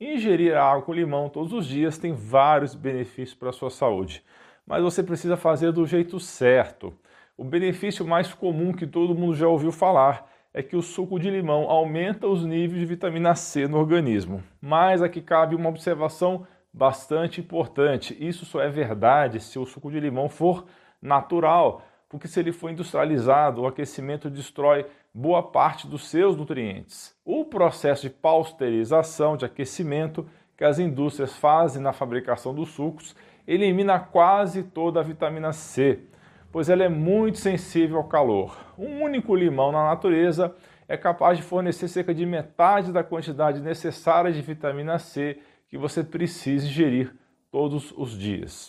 Ingerir água com limão todos os dias tem vários benefícios para a sua saúde, mas você precisa fazer do jeito certo. O benefício mais comum que todo mundo já ouviu falar é que o suco de limão aumenta os níveis de vitamina C no organismo. Mas aqui cabe uma observação bastante importante. Isso só é verdade se o suco de limão for natural, porque se ele for industrializado, o aquecimento destrói boa parte dos seus nutrientes. O processo de pasteurização, de aquecimento que as indústrias fazem na fabricação dos sucos elimina quase toda a vitamina C pois ela é muito sensível ao calor. Um único limão na natureza é capaz de fornecer cerca de metade da quantidade necessária de vitamina C que você precisa ingerir todos os dias.